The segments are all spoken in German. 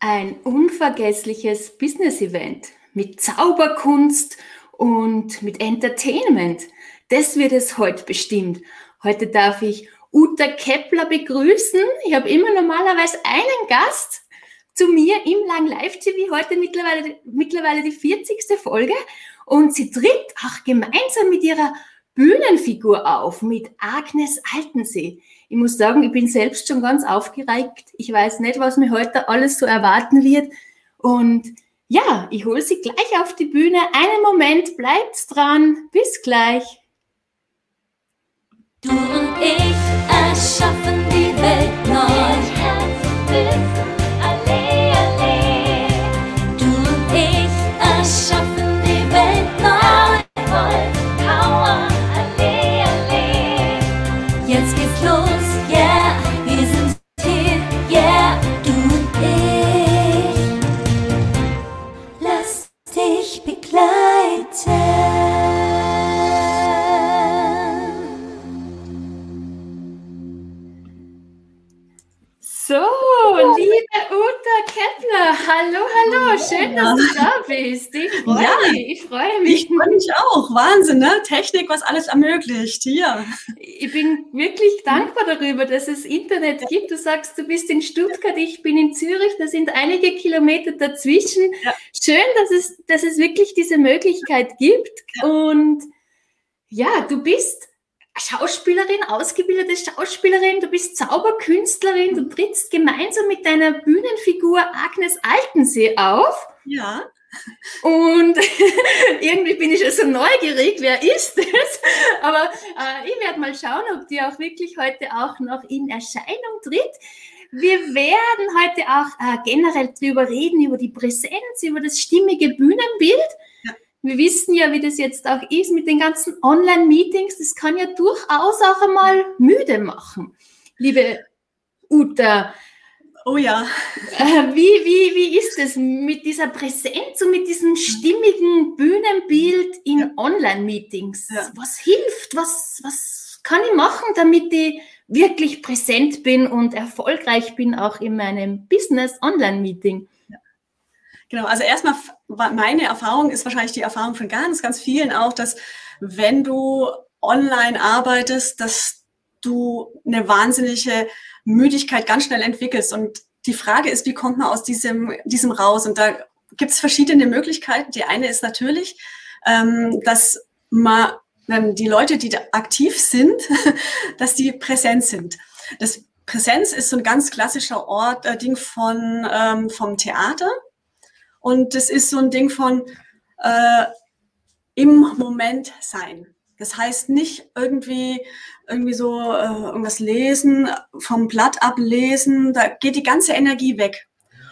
ein unvergessliches Business-Event mit Zauberkunst und mit Entertainment. Das wird es heute bestimmt. Heute darf ich Uta Kepler begrüßen. Ich habe immer normalerweise einen Gast zu mir im Lang Live TV. Heute mittlerweile, mittlerweile die 40. Folge. Und sie tritt auch gemeinsam mit ihrer Bühnenfigur auf, mit Agnes Altensee. Ich muss sagen, ich bin selbst schon ganz aufgeregt. Ich weiß nicht, was mir heute alles so erwarten wird. Und ja, ich hole sie gleich auf die Bühne. Einen Moment, bleibt dran. Bis gleich. Du und ich erschaffen die Welt neu. Bist. Ich freue ja, mich, ich freue mich. Ich freue mich auch, Wahnsinn, ne? Technik, was alles ermöglicht, hier. Ich bin wirklich dankbar darüber, dass es Internet gibt. Du sagst, du bist in Stuttgart, ich bin in Zürich, da sind einige Kilometer dazwischen. Ja. Schön, dass es, dass es wirklich diese Möglichkeit gibt. Ja. Und ja, du bist Schauspielerin, ausgebildete Schauspielerin, du bist Zauberkünstlerin, du trittst gemeinsam mit deiner Bühnenfigur Agnes Altensee auf. Ja. Und irgendwie bin ich so neugierig, wer ist es? Aber äh, ich werde mal schauen, ob die auch wirklich heute auch noch in Erscheinung tritt. Wir werden heute auch äh, generell drüber reden, über die Präsenz, über das stimmige Bühnenbild. Wir wissen ja, wie das jetzt auch ist mit den ganzen Online-Meetings. Das kann ja durchaus auch einmal müde machen. Liebe Uta. Oh ja. Äh, wie, wie, wie ist es mit dieser Präsenz und mit diesem stimmigen Bühnenbild in Online-Meetings? Ja. Was hilft? Was, was kann ich machen, damit ich wirklich präsent bin und erfolgreich bin, auch in meinem Business-Online-Meeting? Genau, also erstmal meine Erfahrung ist wahrscheinlich die Erfahrung von ganz, ganz vielen auch, dass wenn du online arbeitest, dass du eine wahnsinnige Müdigkeit ganz schnell entwickelst. Und die Frage ist, wie kommt man aus diesem, diesem raus? Und da gibt es verschiedene Möglichkeiten. Die eine ist natürlich, ähm, dass man, wenn die Leute, die aktiv sind, dass die präsent sind. Das Präsenz ist so ein ganz klassischer Ort, äh, Ding von, ähm, vom Theater. Und das ist so ein Ding von äh, im Moment sein. Das heißt nicht irgendwie irgendwie so äh, irgendwas lesen, vom Blatt ablesen, da geht die ganze Energie weg.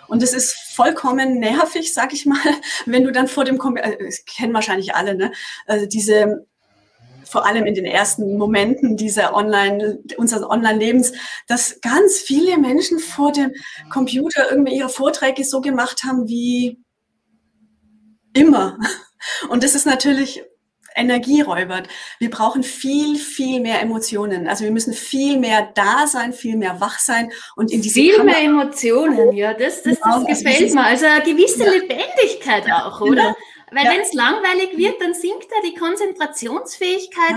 Und es ist vollkommen nervig, sag ich mal, wenn du dann vor dem, Kom äh, das kennen wahrscheinlich alle, ne? Also diese, vor allem in den ersten Momenten dieser Online, unseres Online-Lebens, dass ganz viele Menschen vor dem Computer irgendwie ihre Vorträge so gemacht haben wie immer. Und das ist natürlich energieräubert. Wir brauchen viel, viel mehr Emotionen. Also wir müssen viel mehr da sein, viel mehr wach sein und in diese Viel Kammer mehr Emotionen, ja, das, das, das genau, gefällt also mir. Also eine gewisse ja. Lebendigkeit auch, oder? Genau. Weil ja. wenn es langweilig wird, dann sinkt da die Konzentrationsfähigkeit.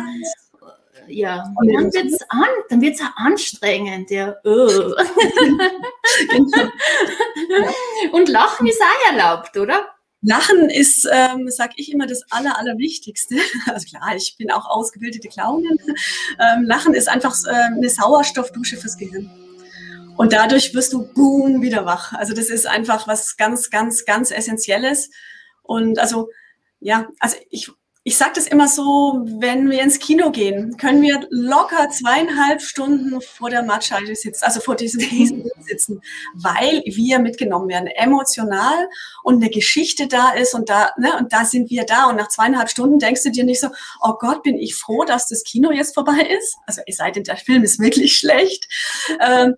Ja, und dann wird es an, dann wird's anstrengend, ja. Oh. und Lachen ist auch erlaubt, oder? Lachen ist, ähm, sag ich immer, das Aller, Allerwichtigste. Also klar, ich bin auch ausgebildete Clownin. Ähm, Lachen ist einfach äh, eine Sauerstoffdusche fürs Gehirn. Und dadurch wirst du boom wieder wach. Also das ist einfach was ganz, ganz, ganz Essentielles. Und also ja, also ich ich sage das immer so, wenn wir ins Kino gehen, können wir locker zweieinhalb Stunden vor der Mattscheibe sitzen, also vor diesem Riesen sitzen, weil wir mitgenommen werden, emotional und eine Geschichte da ist und da, ne, und da sind wir da. Und nach zweieinhalb Stunden denkst du dir nicht so, oh Gott, bin ich froh, dass das Kino jetzt vorbei ist. Also es sei denn, der Film ist wirklich schlecht. Ähm,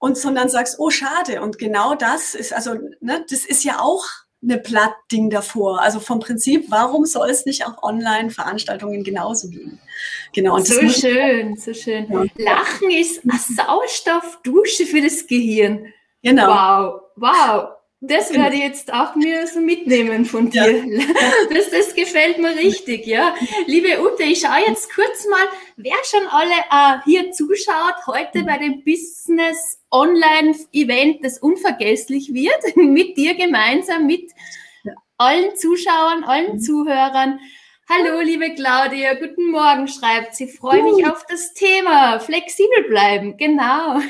und sondern sagst, oh schade. Und genau das ist, also, ne, das ist ja auch eine Plattding davor. Also vom Prinzip, warum soll es nicht auch Online-Veranstaltungen genauso geben? Genau. Und so schön, so schön. Ja. Lachen ist eine Sauerstoffdusche für das Gehirn. Genau. Wow, wow. Das werde ich jetzt auch mir so mitnehmen von dir. Ja. Das, das gefällt mir richtig, ja. Liebe Ute, ich schaue jetzt kurz mal, wer schon alle äh, hier zuschaut, heute bei dem Business Online Event, das unvergesslich wird, mit dir gemeinsam, mit allen Zuschauern, allen mhm. Zuhörern. Hallo, liebe Claudia, guten Morgen, schreibt sie. Freue mich auf das Thema. Flexibel bleiben, genau.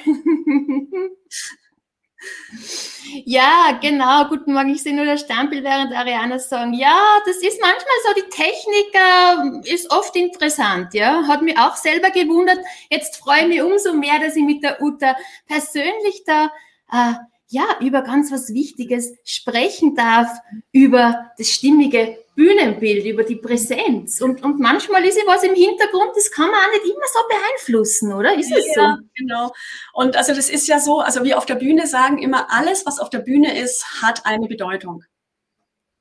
Ja, genau. Guten Morgen. Ich sehe nur das Stempel, während Ariana sagen, ja, das ist manchmal so, die Technik äh, ist oft interessant, ja. Hat mich auch selber gewundert. Jetzt freue ich mich umso mehr, dass ich mit der Uta persönlich da äh, ja, über ganz was Wichtiges sprechen darf, über das stimmige Bühnenbild, über die Präsenz. Und, und manchmal ist ja was im Hintergrund, das kann man auch nicht immer so beeinflussen, oder? Ist es ja, so? genau. Und also das ist ja so, also wir auf der Bühne sagen immer, alles, was auf der Bühne ist, hat eine Bedeutung.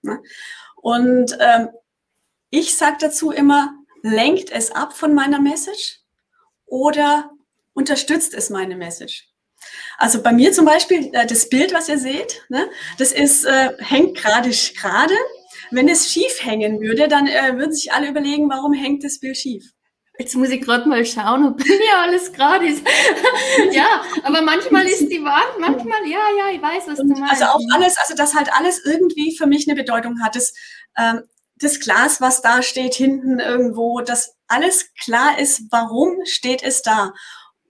Ne? Und ähm, ich sage dazu immer, lenkt es ab von meiner Message oder unterstützt es meine Message. Also bei mir zum Beispiel, äh, das Bild, was ihr seht, ne, das ist, äh, hängt gerade gerade. Wenn es schief hängen würde, dann äh, würden sich alle überlegen, warum hängt das Bild schief. Jetzt muss ich gerade mal schauen, ob bei mir alles gerade ist. ja, aber manchmal ist die Wand, manchmal, ja, ja, ich weiß, was du meinst. Also auch alles, also dass halt alles irgendwie für mich eine Bedeutung hat. Das, ähm, das Glas, was da steht, hinten irgendwo, dass alles klar ist, warum steht es da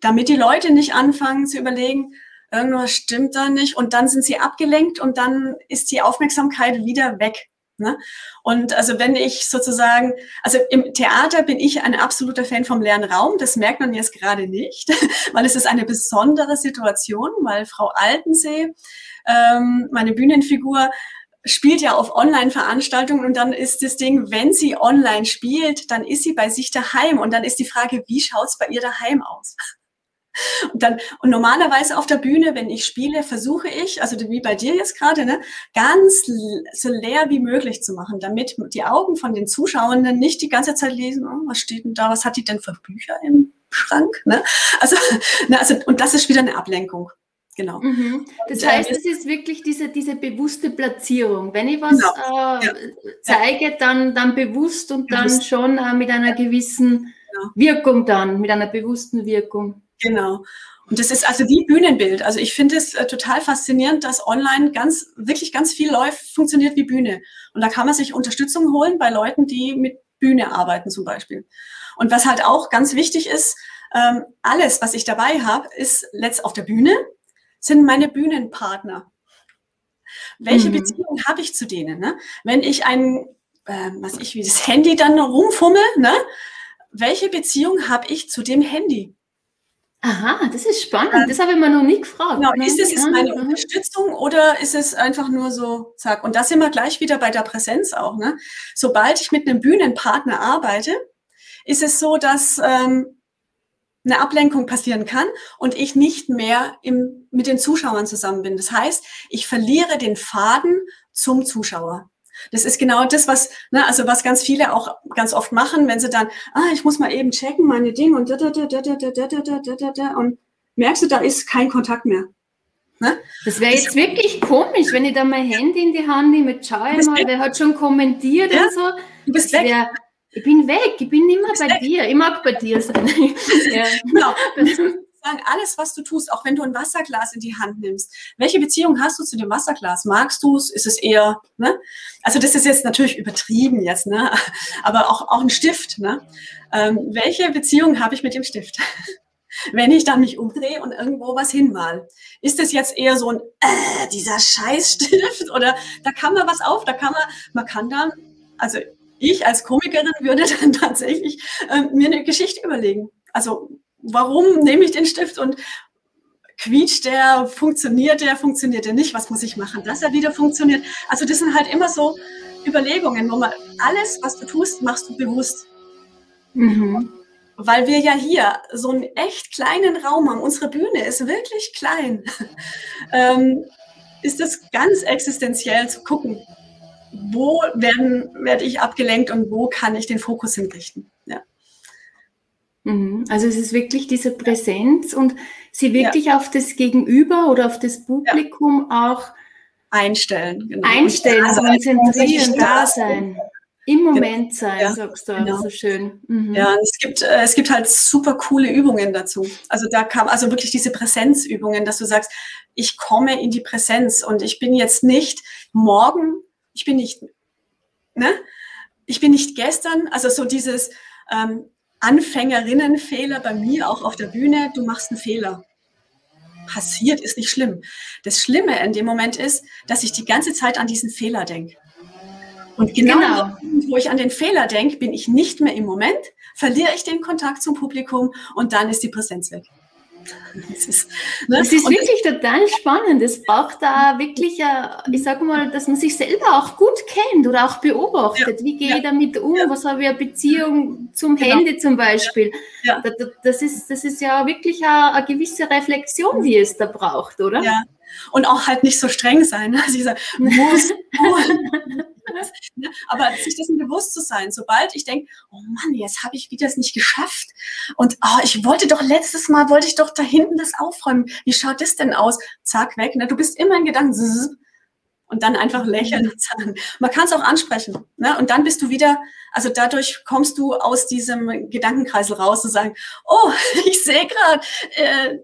damit die Leute nicht anfangen zu überlegen, irgendwas stimmt da nicht und dann sind sie abgelenkt und dann ist die Aufmerksamkeit wieder weg. Ne? Und also wenn ich sozusagen, also im Theater bin ich ein absoluter Fan vom leeren Raum, das merkt man jetzt gerade nicht, weil es ist eine besondere Situation, weil Frau Altensee, ähm, meine Bühnenfigur, spielt ja auf Online-Veranstaltungen und dann ist das Ding, wenn sie online spielt, dann ist sie bei sich daheim und dann ist die Frage, wie schaut's bei ihr daheim aus? Und dann, und normalerweise auf der Bühne, wenn ich spiele, versuche ich, also wie bei dir jetzt gerade, ne, ganz so leer wie möglich zu machen, damit die Augen von den Zuschauenden nicht die ganze Zeit lesen, oh, was steht denn da, was hat die denn für Bücher im Schrank, ne? Also, ne, also, und das ist wieder eine Ablenkung. Genau. Mhm. Das und, heißt, äh, es ist wirklich diese, diese bewusste Platzierung. Wenn ich was genau. äh, ja. zeige, dann, dann bewusst und bewusst. dann schon äh, mit einer gewissen genau. Wirkung dann, mit einer bewussten Wirkung. Genau. Und das ist also wie Bühnenbild. Also ich finde es äh, total faszinierend, dass online ganz, wirklich ganz viel läuft, funktioniert wie Bühne. Und da kann man sich Unterstützung holen bei Leuten, die mit Bühne arbeiten zum Beispiel. Und was halt auch ganz wichtig ist, ähm, alles, was ich dabei habe, ist letzt auf der Bühne, sind meine Bühnenpartner. Welche mhm. Beziehung habe ich zu denen? Ne? Wenn ich ein, äh, was ich wie das Handy dann rumfummel, ne? welche Beziehung habe ich zu dem Handy? Aha, das ist spannend. Ähm, das habe ich mir noch nie gefragt. Genau, ist es jetzt meine Unterstützung oder ist es einfach nur so, zack? Und da sind wir gleich wieder bei der Präsenz auch. Ne? Sobald ich mit einem Bühnenpartner arbeite, ist es so, dass ähm, eine Ablenkung passieren kann und ich nicht mehr im, mit den Zuschauern zusammen bin. Das heißt, ich verliere den Faden zum Zuschauer. Das ist genau das, was, ne, also was ganz viele auch ganz oft machen, wenn sie dann, ah, ich muss mal eben checken, meine Dinge und da, da, da, da, da, da, da, da, da, da, da, und merkst du, da ist kein Kontakt mehr. Ne? Das wäre jetzt wirklich komisch, wenn ich da mein Handy in die Hand nehme, schaue ich mal, wer hat schon kommentiert ja? und so. Du bist weg. Wär, ich bin weg, ich bin immer bei weg. dir, ich mag bei dir sein. ja. Genau sagen, alles, was du tust, auch wenn du ein Wasserglas in die Hand nimmst, welche Beziehung hast du zu dem Wasserglas? Magst du es? Ist es eher, ne? Also das ist jetzt natürlich übertrieben jetzt, ne? Aber auch, auch ein Stift, ne? Ähm, welche Beziehung habe ich mit dem Stift? wenn ich dann mich umdrehe und irgendwo was hinmal. Ist es jetzt eher so ein, äh, dieser Scheißstift oder da kann man was auf, da kann man, man kann dann, also ich als Komikerin würde dann tatsächlich äh, mir eine Geschichte überlegen. Also warum nehme ich den Stift und quietscht der, funktioniert der, funktioniert der nicht, was muss ich machen, dass er wieder funktioniert. Also das sind halt immer so Überlegungen, wo man alles, was du tust, machst du bewusst. Mhm. Weil wir ja hier so einen echt kleinen Raum haben. Unsere Bühne ist wirklich klein. ähm, ist es ganz existenziell zu gucken, wo werden, werde ich abgelenkt und wo kann ich den Fokus hinrichten. Mhm. Also es ist wirklich diese Präsenz und sie wirklich ja. auf das Gegenüber oder auf das Publikum ja. auch einstellen. Genau. Einstellen, also konzentrieren, da sein. Im genau. Moment sein, ja, sagst du genau. so schön. Mhm. Ja, es gibt, äh, es gibt halt super coole Übungen dazu. Also da kam also wirklich diese Präsenzübungen, dass du sagst, ich komme in die Präsenz und ich bin jetzt nicht morgen, ich bin nicht, ne? Ich bin nicht gestern, also so dieses ähm, Anfängerinnenfehler bei mir auch auf der Bühne, du machst einen Fehler. Passiert ist nicht schlimm. Das Schlimme in dem Moment ist, dass ich die ganze Zeit an diesen Fehler denke. Und genau, genau. wo ich an den Fehler denke, bin ich nicht mehr im Moment, verliere ich den Kontakt zum Publikum und dann ist die Präsenz weg. Das ist, ne? das ist wirklich total spannend. Es braucht da wirklich, ich sage mal, dass man sich selber auch gut kennt oder auch beobachtet. Ja, Wie gehe ja, ich damit um? Ja. Was habe ich eine Beziehung zum genau. Handy zum Beispiel? Das, ist, das ist ja wirklich eine, eine gewisse Reflexion, die es da braucht, oder? Ja. Und auch halt nicht so streng sein. Also ich sage, muss, muss, Ne? Aber sich dessen bewusst zu sein, sobald ich denke, oh Mann, jetzt habe ich wieder es nicht geschafft und oh, ich wollte doch letztes Mal, wollte ich doch da hinten das aufräumen. Wie schaut das denn aus? Zack, weg. Ne? Du bist immer in Gedanken und dann einfach lächeln und sagen. Man kann es auch ansprechen. Ne? Und dann bist du wieder, also dadurch kommst du aus diesem Gedankenkreisel raus und sagen, oh, ich sehe gerade, äh,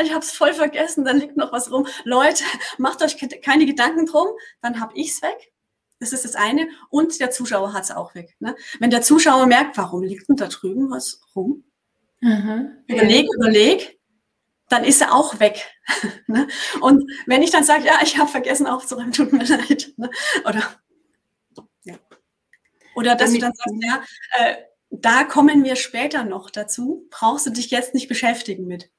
ich habe es voll vergessen, dann liegt noch was rum. Leute, macht euch keine Gedanken drum, dann habe ich es weg. Das ist das eine. Und der Zuschauer hat es auch weg. Ne? Wenn der Zuschauer merkt, warum liegt denn da drüben was rum? Mhm. Überleg, überleg, dann ist er auch weg. ne? Und wenn ich dann sage, ja, ich habe vergessen aufzuräumen, tut mir leid. Ne? Oder, ja. Oder dass Damit, du dann sagst, ja, äh, da kommen wir später noch dazu, brauchst du dich jetzt nicht beschäftigen mit.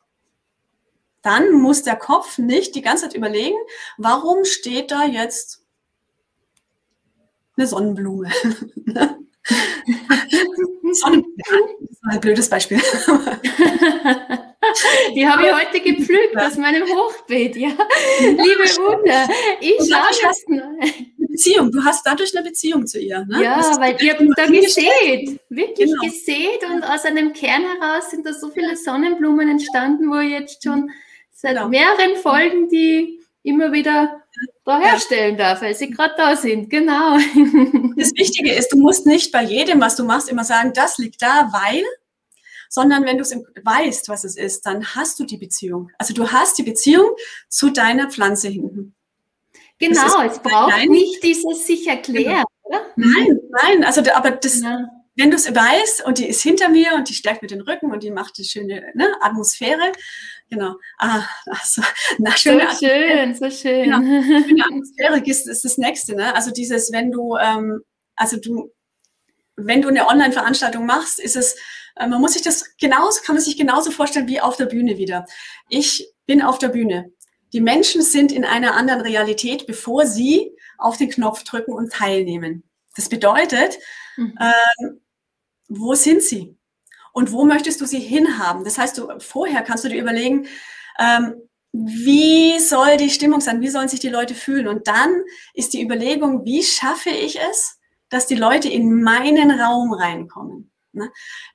Dann muss der Kopf nicht die ganze Zeit überlegen, warum steht da jetzt eine Sonnenblume. Sonnenblume. Das war ein blödes Beispiel. Die habe ich heute gepflückt aus meinem Hochbeet, ja. Liebe Wunder, ich schaue Beziehung, du hast dadurch eine Beziehung zu ihr. Ne? Ja, das weil ihr habt da gesät, wirklich genau. gesät und aus einem Kern heraus sind da so viele Sonnenblumen entstanden, wo jetzt schon seit genau. mehreren Folgen die immer wieder da herstellen darf, weil sie gerade da sind. Genau. Das Wichtige ist, du musst nicht bei jedem, was du machst, immer sagen, das liegt da, weil, sondern wenn du es weißt, was es ist, dann hast du die Beziehung. Also du hast die Beziehung zu deiner Pflanze hinten. Genau, es braucht nicht dieses sich erklären, genau. oder? Nein, nein, also aber das, ja wenn du es weißt und die ist hinter mir und die stärkt mir den Rücken und die macht die schöne ne, Atmosphäre. Genau. Ah, also, na, schöne so schön, so schön. Genau. Schöne Atmosphäre ist, ist das nächste. Ne? Also dieses, wenn du, ähm, also du, wenn du eine Online-Veranstaltung machst, ist es, äh, man muss sich das genauso, kann man sich genauso vorstellen wie auf der Bühne wieder. Ich bin auf der Bühne. Die Menschen sind in einer anderen Realität, bevor sie auf den Knopf drücken und teilnehmen. Das bedeutet, mhm. ähm, wo sind sie? Und wo möchtest du sie hinhaben? Das heißt, du, vorher kannst du dir überlegen, ähm, wie soll die Stimmung sein? Wie sollen sich die Leute fühlen? Und dann ist die Überlegung, wie schaffe ich es, dass die Leute in meinen Raum reinkommen? Ne?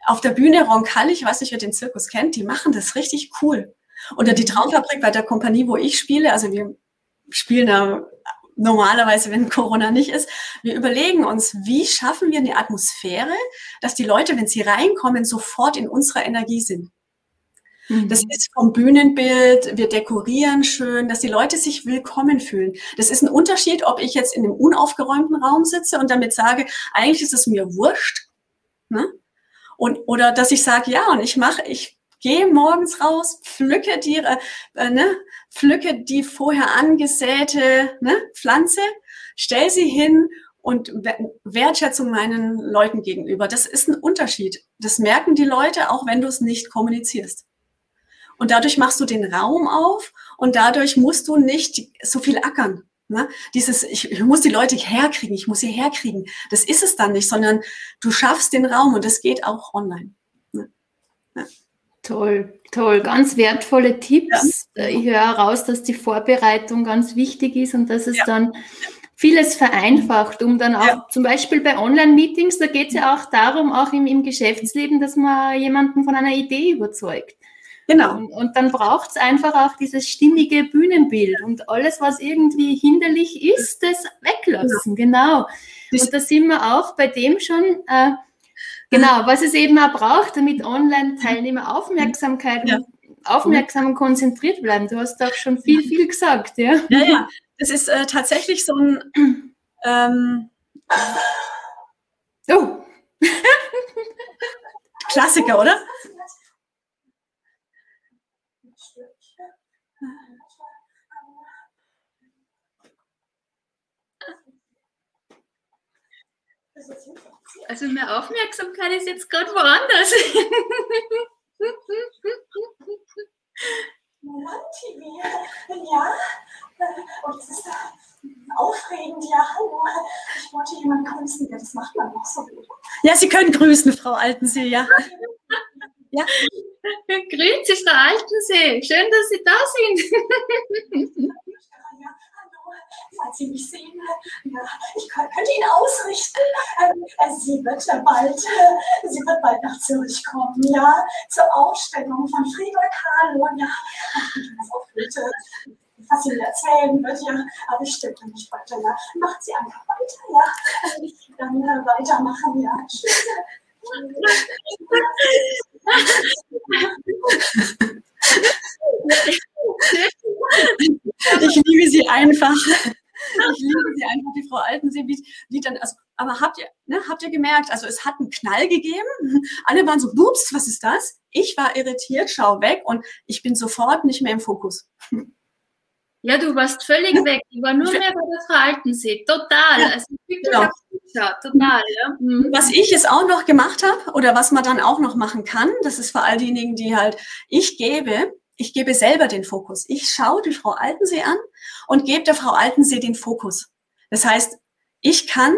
Auf der Bühne Roncalli, ich weiß nicht, wer den Zirkus kennt, die machen das richtig cool. Oder die Traumfabrik bei der Kompanie, wo ich spiele, also wir spielen da normalerweise, wenn Corona nicht ist. Wir überlegen uns, wie schaffen wir eine Atmosphäre, dass die Leute, wenn sie reinkommen, sofort in unserer Energie sind. Mhm. Das ist vom Bühnenbild, wir dekorieren schön, dass die Leute sich willkommen fühlen. Das ist ein Unterschied, ob ich jetzt in einem unaufgeräumten Raum sitze und damit sage, eigentlich ist es mir wurscht. Ne? Und, oder dass ich sage, ja, und ich mache, ich Geh morgens raus, pflücke die, äh, ne, pflücke die vorher angesäte ne, Pflanze, stell sie hin und Wertschätzung meinen Leuten gegenüber. Das ist ein Unterschied. Das merken die Leute, auch wenn du es nicht kommunizierst. Und dadurch machst du den Raum auf und dadurch musst du nicht so viel ackern. Ne? Dieses, ich, ich muss die Leute herkriegen, ich muss sie herkriegen. Das ist es dann nicht, sondern du schaffst den Raum und das geht auch online. Ne? Ja. Toll, toll, ganz wertvolle Tipps. Ja. Ich höre heraus, dass die Vorbereitung ganz wichtig ist und dass es ja. dann vieles vereinfacht, um dann auch ja. zum Beispiel bei Online-Meetings, da geht es ja auch darum, auch im, im Geschäftsleben, dass man jemanden von einer Idee überzeugt. Genau. Und, und dann braucht es einfach auch dieses stimmige Bühnenbild und alles, was irgendwie hinderlich ist, das weglassen. Genau. Und da sind wir auch bei dem schon, äh, genau, was es eben auch braucht, damit Online-Teilnehmer Aufmerksamkeit Ja. aufmerksam und konzentriert bleiben. Du hast auch schon viel, viel gesagt, ja? Ja, ja. Das ist äh, tatsächlich so ein ähm, Oh, Klassiker, oder? Also mehr Aufmerksamkeit ist jetzt gerade woanders. Land-TV, ja. Und es ist aufregend, ja. Hallo. Ich wollte jemanden grüßen, ja, das macht man noch so gut. Ja, Sie können grüßen, Frau Altensee, ja. Grüezi, Frau Altensee. Schön, dass Sie da sind. Falls Sie mich sehen, ja, ich kö- könnte Ihnen ausrichten. Ähm, äh, sie wird äh, bald, äh, sie wird bald nach Zürich kommen, ja, zur Ausstellung von Frieda Kahlo, ja. Bitte. Was sie mir erzählen wird, ja, aber ich stimme nicht weiter, ja. Macht sie einfach weiter, ja. Äh, dann äh, weitermachen, ja. Ich liebe sie einfach. Ich liebe sie einfach, die Frau Altensee, wie, wie dann, also, aber habt ihr, ne, habt ihr gemerkt, also es hat einen Knall gegeben, alle waren so, ups, was ist das? Ich war irritiert, schau weg und ich bin sofort nicht mehr im Fokus. Ja, du warst völlig weg. Ich war nur mehr bei der Frau Altensee. Total. Ja, also wirklich genau. auf Pizza. Total, ja. Mhm. Was ich jetzt auch noch gemacht habe oder was man dann auch noch machen kann, das ist für all diejenigen, die halt, ich gebe, ich gebe selber den Fokus. Ich schaue die Frau Altensee an und gebe der Frau Altensee den Fokus. Das heißt, ich kann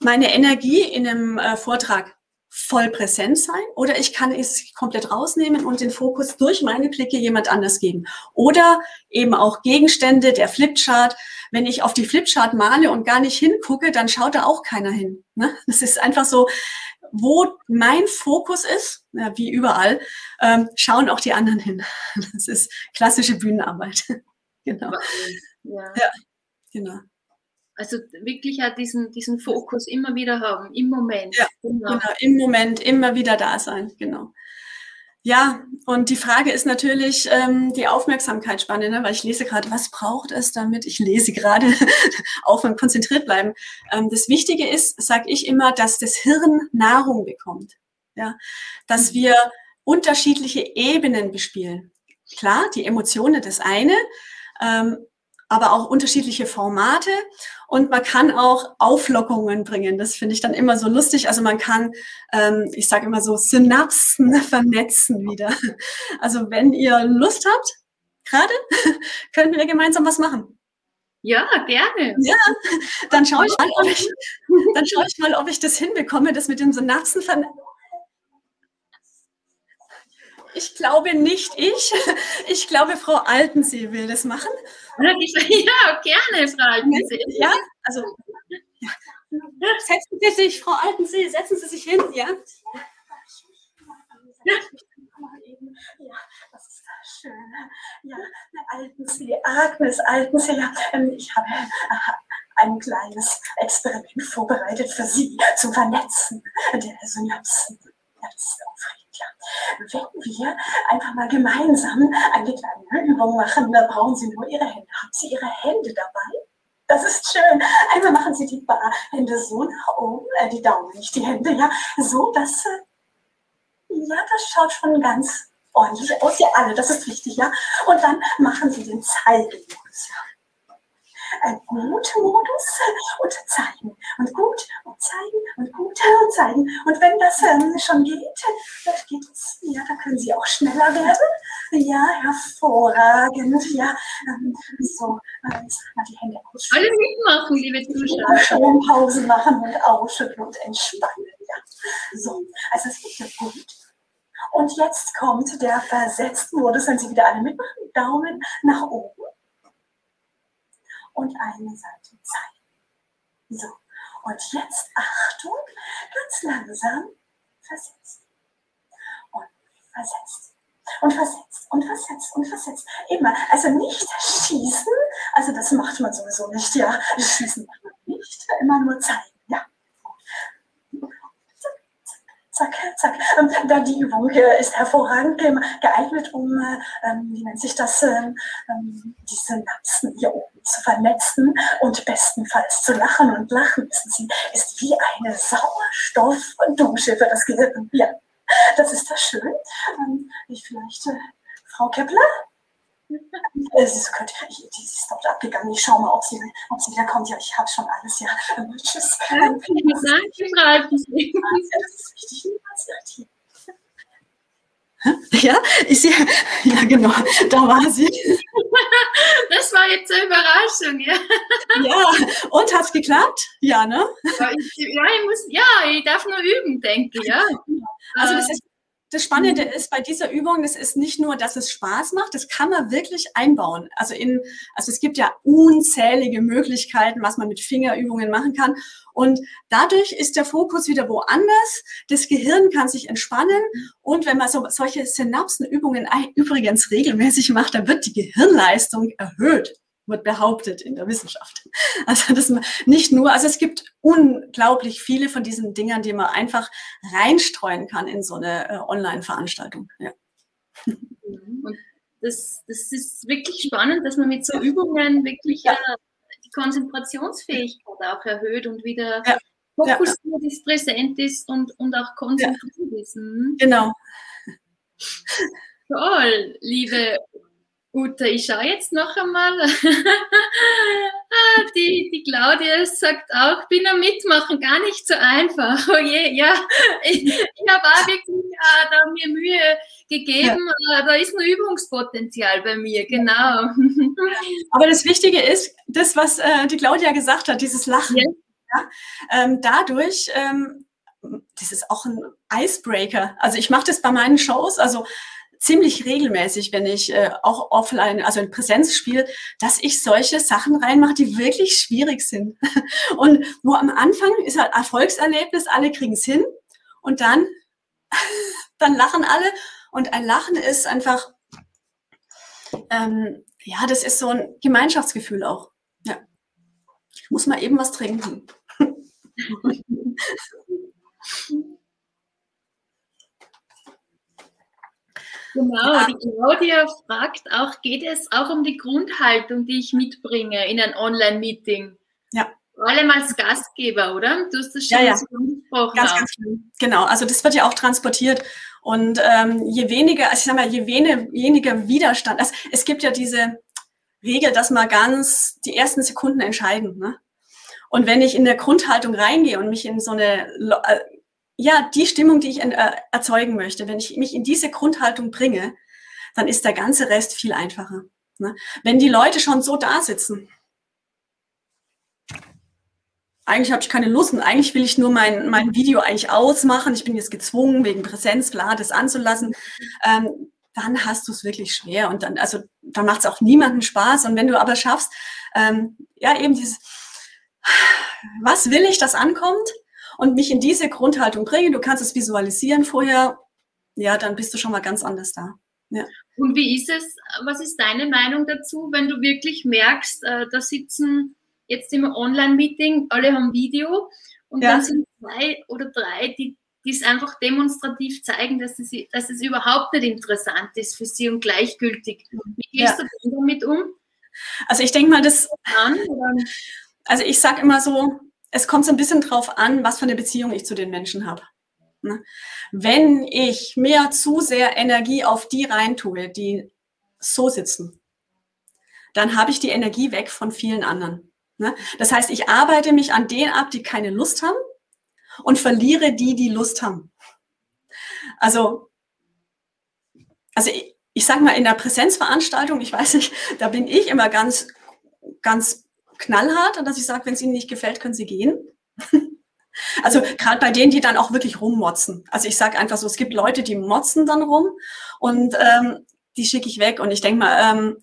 meine Energie in einem äh, Vortrag voll präsent sein oder ich kann es komplett rausnehmen und den Fokus durch meine Blicke jemand anders geben. Oder eben auch Gegenstände, der Flipchart. Wenn ich auf die Flipchart male und gar nicht hingucke, dann schaut da auch keiner hin. Ne? Das ist einfach so, wo mein Fokus ist, ja, wie überall, ähm, schauen auch die anderen hin. Das ist klassische Bühnenarbeit. genau, Ja. genau. Also wirklich auch diesen, diesen Fokus immer wieder haben, im Moment. Ja, genau. Genau, im Moment immer wieder da sein, genau. Ja, und die Frage ist natürlich ähm, die Aufmerksamkeitsspanne, ne? weil ich lese gerade, was braucht es damit? Ich lese gerade, auf und konzentriert bleiben. Ähm, das Wichtige ist, sage ich immer, dass das Hirn Nahrung bekommt. Ja, dass wir unterschiedliche Ebenen bespielen. Klar, die Emotionen das eine, ähm, aber auch unterschiedliche Formate und man kann auch Auflockerungen bringen. Das finde ich dann immer so lustig. Also man kann, ähm, ich sage immer so, Synapsen vernetzen wieder. Also wenn ihr Lust habt, gerade, können wir gemeinsam was machen. Ja, gerne. Dann schaue ich mal, ob ich, dann schaue ich mal, ob ich das hinbekomme, das mit den Synapsen vernetzen. Ich glaube nicht ich. Ich glaube, Frau Altensee will das machen. Ja, gerne, Frau Altensee. Ja, also ja. setzen Sie sich, Frau Altensee, setzen Sie sich hin, ja. Ja, das ist schön. Ja, Altensee, Agnes Altensee, ja, ähm, ich habe äh, ein kleines Experiment vorbereitet für Sie zum Vernetzen der Synapsen. Ja, das ist aufregend. Wenn wir einfach mal gemeinsam eine kleine Übung machen, da brauchen Sie nur Ihre Hände. Haben Sie Ihre Hände dabei? Das ist schön. Einmal machen Sie die Hände so nach oben, äh, die Daumen, nicht die Hände, ja, so, dass, äh, ja, das schaut schon ganz ordentlich aus. Ja, alle, das ist wichtig, ja. Und dann machen Sie den Zeigemodus, ja. Ein Gut-Modus und zeigen und gut und zeigen und gut und zeigen. Und wenn das ähm, schon geht, dann geht es, ja, dann können Sie auch schneller werden. Ja, hervorragend. Ja, ähm, so, ähm, jetzt mal die Hände ausschütteln. Alle mitmachen, liebe Zuschauer. Schön Pause machen und ausschütteln und entspannen. Ja. So, also es geht ja gut. Und jetzt kommt der Versetzt-Modus, wenn Sie wieder alle mitmachen. Daumen nach oben und eine Seite zeigen. So, und jetzt Achtung, ganz langsam versetzt. Und versetzt. und versetzt und versetzt und versetzt. Immer. Also nicht schießen, also das macht man sowieso nicht, ja. Schießen macht man nicht, immer nur zeigen, ja. Zack, zack. Ähm, da die Übung ist hervorragend geeignet, um, ähm, wie nennt sich das, ähm, ähm, die Synapsen hier oben zu vernetzen und bestenfalls zu lachen. Und Lachen, wissen Sie, ist wie eine Sauerstoffdusche für das Gehirn. Ja, das ist das schön. Ähm, ich vielleicht, äh, Frau Kepler? Sie, könnte, ich, sie ist dort abgegangen. Ich schaue mal, ob sie, ob sie wieder kommt. Ja, ich habe schon alles. Ja, tschüss. Ist. Sehr ja, ich sehe, ja genau, da war sie. Das war jetzt eine Überraschung, ja. Ja, und hat's geklappt? Ja, ne? Ja, ich, ja, ich muss, ja, ich darf nur üben, denke ich, ja. Also das ist das Spannende mhm. ist bei dieser Übung, das ist nicht nur, dass es Spaß macht, das kann man wirklich einbauen. Also in, also es gibt ja unzählige Möglichkeiten, was man mit Fingerübungen machen kann. Und dadurch ist der Fokus wieder woanders. Das Gehirn kann sich entspannen. Und wenn man so, solche Synapsenübungen übrigens regelmäßig macht, dann wird die Gehirnleistung erhöht wird behauptet in der Wissenschaft. Also das nicht nur, also es gibt unglaublich viele von diesen Dingern, die man einfach reinstreuen kann in so eine äh, Online-Veranstaltung. Ja. Und das, das ist wirklich spannend, dass man mit so Übungen wirklich ja. äh, die Konzentrationsfähigkeit auch erhöht und wieder ja. fokussiert ist, präsent ist und, und auch konzentriert ist. Mhm. Genau. Toll, liebe Uta, ich schaue jetzt noch einmal. Ah, die, die Claudia sagt auch, bin am Mitmachen gar nicht so einfach. Oh je, ja, ich, ich habe auch wirklich äh, da mir Mühe gegeben. Ja. Äh, da ist ein Übungspotenzial bei mir, genau. Aber das Wichtige ist, das, was äh, die Claudia gesagt hat, dieses Lachen. Ja. ja ähm, dadurch ähm, das ist auch ein Icebreaker. Also ich mache das bei meinen Shows. Also ziemlich regelmäßig, wenn ich äh, auch offline, also in Präsenz spiele, dass ich solche Sachen reinmache, die wirklich schwierig sind. Und wo am Anfang ist halt Erfolgserlebnis, alle kriegen es hin und dann, dann lachen alle. Und ein Lachen ist einfach, ähm, ja, das ist so ein Gemeinschaftsgefühl auch. Ja. Ich muss mal eben was trinken. Genau, ja. die Claudia fragt auch, geht es auch um die Grundhaltung, die ich mitbringe in ein Online-Meeting? Ja. Vor allem als Gastgeber, oder? Du hast das schon ja, ja. angesprochen. Ganz, ganz genau. Also das wird ja auch transportiert. Und ähm, je weniger, also ich sag mal, je weniger Widerstand, also es gibt ja diese Regel, dass man ganz die ersten Sekunden entscheiden. Ne? Und wenn ich in der Grundhaltung reingehe und mich in so eine äh, ja, die Stimmung, die ich äh, erzeugen möchte, wenn ich mich in diese Grundhaltung bringe, dann ist der ganze Rest viel einfacher. Ne? Wenn die Leute schon so da sitzen, eigentlich habe ich keine Lust und eigentlich will ich nur mein, mein Video eigentlich ausmachen. Ich bin jetzt gezwungen, wegen Präsenz, klar, das anzulassen. Ähm, dann hast du es wirklich schwer und dann, also, dann macht es auch niemandem Spaß. Und wenn du aber schaffst, ähm, ja, eben dieses, was will ich, das ankommt? Und mich in diese Grundhaltung bringen. Du kannst es visualisieren vorher, ja, dann bist du schon mal ganz anders da. Ja. Und wie ist es, was ist deine Meinung dazu, wenn du wirklich merkst, äh, da sitzen jetzt im Online-Meeting, alle haben Video und ja. dann sind zwei oder drei, die die es einfach demonstrativ zeigen, dass es, dass es überhaupt nicht interessant ist für sie und gleichgültig. Wie gehst ja. du damit um? Also ich denke mal, das. Also ich sage immer so, es kommt so ein bisschen drauf an, was für eine Beziehung ich zu den Menschen habe. Ne? Wenn ich mir zu sehr Energie auf die reintue, die so sitzen, dann habe ich die Energie weg von vielen anderen. Ne? Das heißt, ich arbeite mich an denen ab, die keine Lust haben und verliere die, die Lust haben. Also, also ich, ich sage mal, in der Präsenzveranstaltung, ich weiß nicht, da bin ich immer ganz, ganz knallhart und dass ich sage, wenn es Ihnen nicht gefällt, können Sie gehen. also gerade bei denen, die dann auch wirklich rummotzen. Also ich sage einfach so, es gibt Leute, die motzen dann rum und ähm, die schicke ich weg. Und ich denke mal, ähm,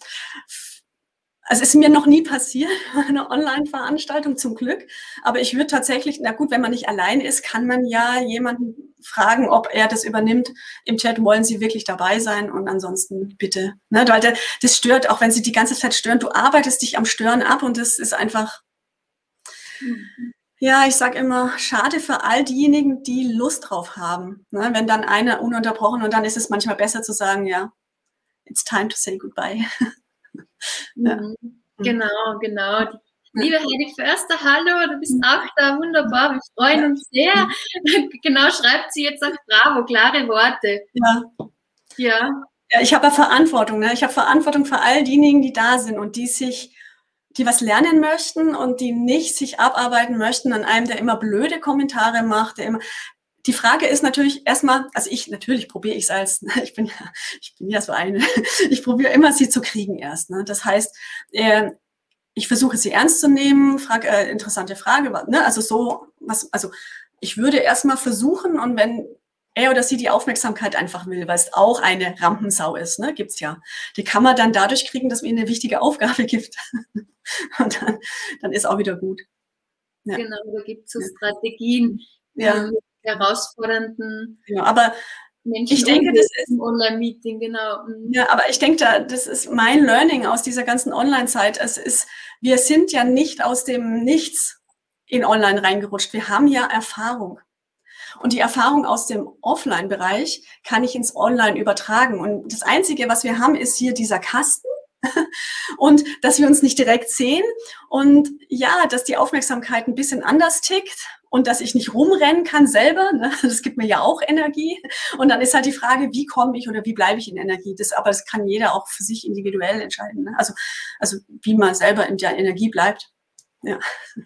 es ist mir noch nie passiert, eine Online-Veranstaltung zum Glück. Aber ich würde tatsächlich, na gut, wenn man nicht allein ist, kann man ja jemanden fragen, ob er das übernimmt. Im Chat wollen sie wirklich dabei sein und ansonsten bitte. Ne? Weil das stört, auch wenn sie die ganze Zeit stören. Du arbeitest dich am Stören ab und das ist einfach, ja, ich sag immer, schade für all diejenigen, die Lust drauf haben. Ne? Wenn dann einer ununterbrochen und dann ist es manchmal besser zu sagen, ja, it's time to say goodbye. ja. Mhm. Genau, genau. Liebe Heidi Förster, hallo, du bist auch da, wunderbar, wir freuen uns sehr. genau, schreibt sie jetzt auch bravo, klare Worte. Ja. Ja. ja ich habe Verantwortung, ne? ich habe Verantwortung für all diejenigen, die da sind und die sich, die was lernen möchten und die nicht sich abarbeiten möchten an einem, der immer blöde Kommentare macht, der immer, die Frage ist natürlich erstmal, also ich, natürlich probiere ich es als, ich bin ja, ich bin ja so eine, ich probiere immer sie zu kriegen erst. Ne? Das heißt, äh, ich versuche sie ernst zu nehmen, frage äh, interessante Frage, ne? also so, was, also ich würde erstmal versuchen und wenn er oder sie die Aufmerksamkeit einfach will, weil es auch eine Rampensau ist, ne? gibt's ja. Die kann man dann dadurch kriegen, dass man ihnen eine wichtige Aufgabe gibt. und dann, dann ist auch wieder gut. Ja. Genau, da gibt's so Strategien, ja. herausfordernden. Ja, aber Menschen ich denke, das ist ein Online-Meeting, genau. Mhm. Ja, aber ich denke, da, das ist mein Learning aus dieser ganzen Online-Zeit. Es ist, wir sind ja nicht aus dem Nichts in Online reingerutscht. Wir haben ja Erfahrung. Und die Erfahrung aus dem Offline-Bereich kann ich ins Online übertragen. Und das Einzige, was wir haben, ist hier dieser Kasten und dass wir uns nicht direkt sehen und ja, dass die Aufmerksamkeit ein bisschen anders tickt und dass ich nicht rumrennen kann selber. Ne? Das gibt mir ja auch Energie. Und dann ist halt die Frage, wie komme ich oder wie bleibe ich in Energie? Das, aber das kann jeder auch für sich individuell entscheiden. Ne? Also, also wie man selber in der Energie bleibt. Ja.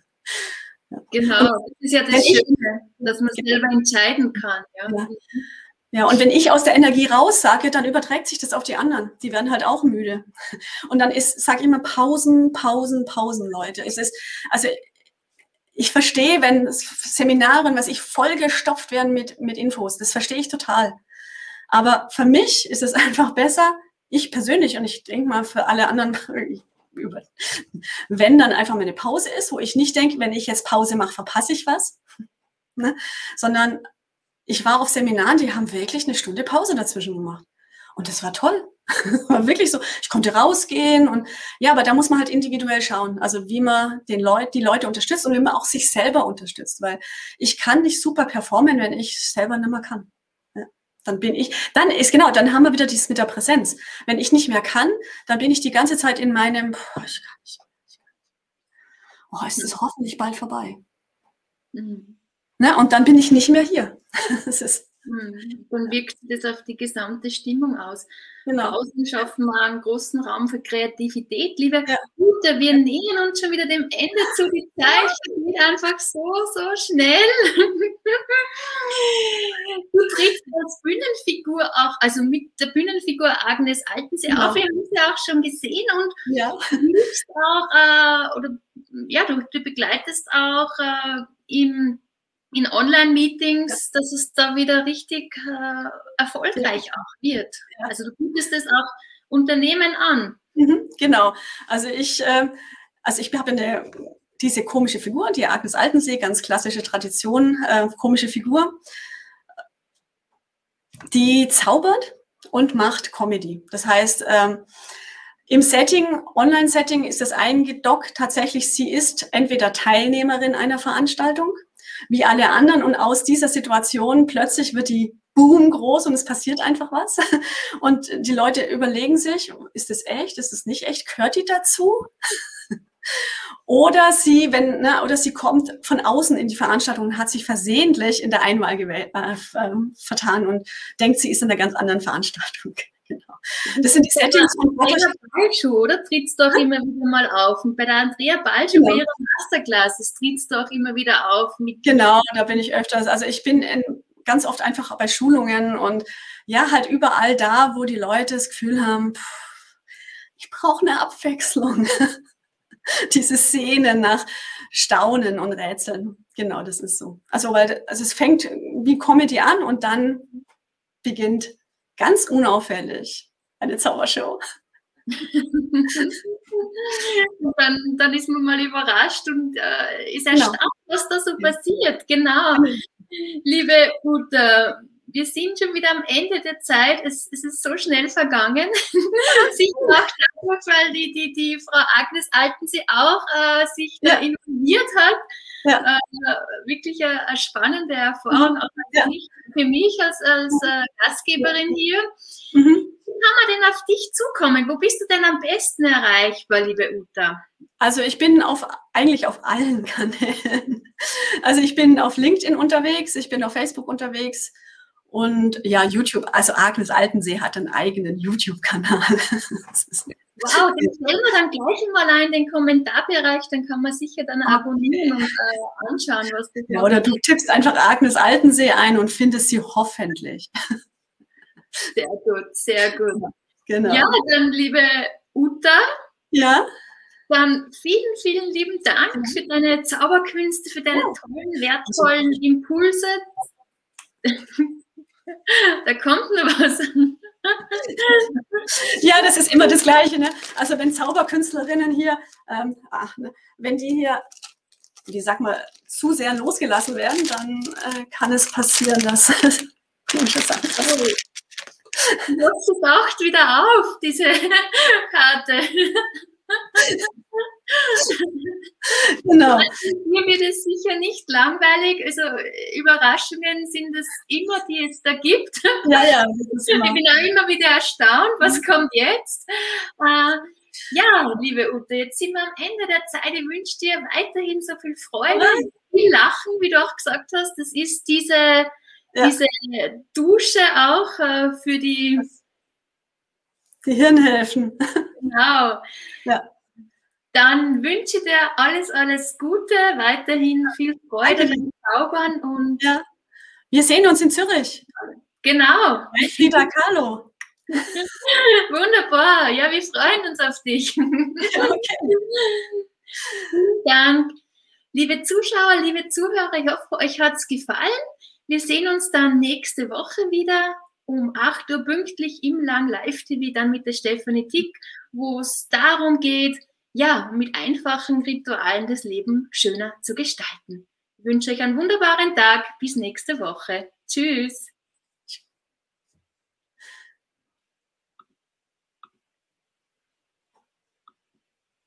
Genau, das ist ja das Schöne, dass man selber entscheiden kann. Ja. ja. Ja, und wenn ich aus der Energie raussage, dann überträgt sich das auf die anderen. Die werden halt auch müde. Und dann ist, sag ich immer, Pausen, Pausen, Pausen, Leute. Es ist, also ich verstehe, wenn Seminare, was ich vollgestopft werden mit, mit Infos, das verstehe ich total. Aber für mich ist es einfach besser, ich persönlich, und ich denke mal für alle anderen, wenn dann einfach mal eine Pause ist, wo ich nicht denke, wenn ich jetzt Pause mache, verpasse ich was, ne? sondern ich war auf Seminaren, die haben wirklich eine Stunde Pause dazwischen gemacht. Und das war toll. war wirklich so. Ich konnte rausgehen und ja, aber da muss man halt individuell schauen, also wie man den Leut, die Leute unterstützt und wie man auch sich selber unterstützt, weil ich kann nicht super performen, wenn ich selber nicht mehr kann. Ja, dann bin ich, dann ist genau, dann haben wir wieder dieses mit der Präsenz. Wenn ich nicht mehr kann, dann bin ich die ganze Zeit in meinem, boah, ich kann nicht, ich kann nicht. Oh, ist es hoffentlich bald vorbei. Mhm. Ne? Und dann bin ich nicht mehr hier. das ist hm, dann wirkt das auf die gesamte Stimmung aus. Genau. Außen schaffen wir einen großen Raum für Kreativität. Liebe ja. Wir nähern uns schon wieder dem Ende zu. Die Zeit geht einfach so, so schnell. Du trittst als Bühnenfigur auch, also mit der Bühnenfigur Agnes Altensee genau. auf. Wir haben sie auch schon gesehen und ja. du auch, äh, oder ja, du, du begleitest auch äh, im in Online-Meetings, dass es da wieder richtig äh, erfolgreich ja. auch wird. Ja. Also du bietest es auch Unternehmen an. Mhm, genau. Also ich, äh, also ich habe eine diese komische Figur, die Agnes Altensee, ganz klassische Tradition, äh, komische Figur, die zaubert und macht Comedy. Das heißt, ähm, im Setting, Online-Setting ist das eingedockt tatsächlich, sie ist entweder Teilnehmerin einer Veranstaltung wie alle anderen. Und aus dieser Situation plötzlich wird die Boom groß und es passiert einfach was. Und die Leute überlegen sich, ist das echt? Ist das nicht echt? Gehört die dazu? Oder sie, wenn, ne, oder sie kommt von außen in die Veranstaltung und hat sich versehentlich in der Einwahl äh, äh, vertan und denkt, sie ist in einer ganz anderen Veranstaltung. Das sind die Settings. Und Andrea Balschuh, oder? Trittst du auch immer wieder mal auf. Und bei der Andrea Balschuh, genau. bei ihrer Masterclasses, trittst du auch immer wieder auf. Genau, da bin ich öfters. Also ich bin in, ganz oft einfach bei Schulungen und ja, halt überall da, wo die Leute das Gefühl haben, pff, ich brauche eine Abwechslung. Diese Szene nach Staunen und Rätseln. Genau, das ist so. Also, weil also es fängt wie Comedy an und dann beginnt ganz unauffällig eine Zaubershow. dann, dann ist man mal überrascht und äh, ist erstaunt, genau. was da so passiert. Genau. Liebe Uta, wir sind schon wieder am Ende der Zeit. Es, es ist so schnell vergangen. sich macht einfach, weil die, die, die Frau Agnes Altensee auch äh, sich ja. da involviert hat. Ja. Äh, wirklich eine, eine, spannende Erfahrung, auch ja. für mich als, als äh, Gastgeberin hier. Mhm. Kann man denn auf dich zukommen? Wo bist du denn am besten erreichbar, liebe Uta? Also ich bin auf eigentlich auf allen Kanälen. Also ich bin auf LinkedIn unterwegs, ich bin auf Facebook unterwegs und ja, YouTube, also Agnes Altensee hat einen eigenen YouTube-Kanal. wow, den stellen wir dann gleich mal ein in den Kommentarbereich, dann kann man sicher dann abonnieren und äh, anschauen, was du ja, Oder du tippst einfach Agnes Altensee ein und findest sie hoffentlich. Sehr gut, sehr gut. Genau. Ja, dann liebe Uta. Ja. Dann vielen, vielen lieben Dank für deine Zauberkünste, für deine tollen, wertvollen Impulse. Da kommt noch was. Ja, das ist immer das Gleiche. Ne? Also wenn Zauberkünstlerinnen hier, ähm, ach, ne, wenn die hier, die sag mal, zu sehr losgelassen werden, dann äh, kann es passieren, dass komische Sachen passieren. Jetzt taucht wieder auf, diese Karte. genau. Mir wird es sicher nicht langweilig. Also Überraschungen sind es immer, die es da gibt. Ja, ja. Ich bin auch immer wieder erstaunt, was mhm. kommt jetzt. Äh, ja, liebe Ute, jetzt sind wir am Ende der Zeit. Ich wünsche dir weiterhin so viel Freude, viel Lachen, wie du auch gesagt hast. Das ist diese, ja. diese Dusche auch äh, für die die Hirnhälften. Genau. Ja. Dann wünsche ich dir alles, alles Gute, weiterhin viel Freude beim Zaubern und ja. wir sehen uns in Zürich. Genau. Bei Frida Kahlo. Wunderbar. Ja, wir freuen uns auf dich. Okay. Dank. Liebe Zuschauer, liebe Zuhörer, ich hoffe, euch hat es gefallen. Wir sehen uns dann nächste Woche wieder um 8 Uhr pünktlich im Lang Live TV, dann mit der Stefanie Tick, wo es darum geht, ja, mit einfachen Ritualen das Leben schöner zu gestalten. Ich wünsche euch einen wunderbaren Tag. Bis nächste Woche. Tschüss.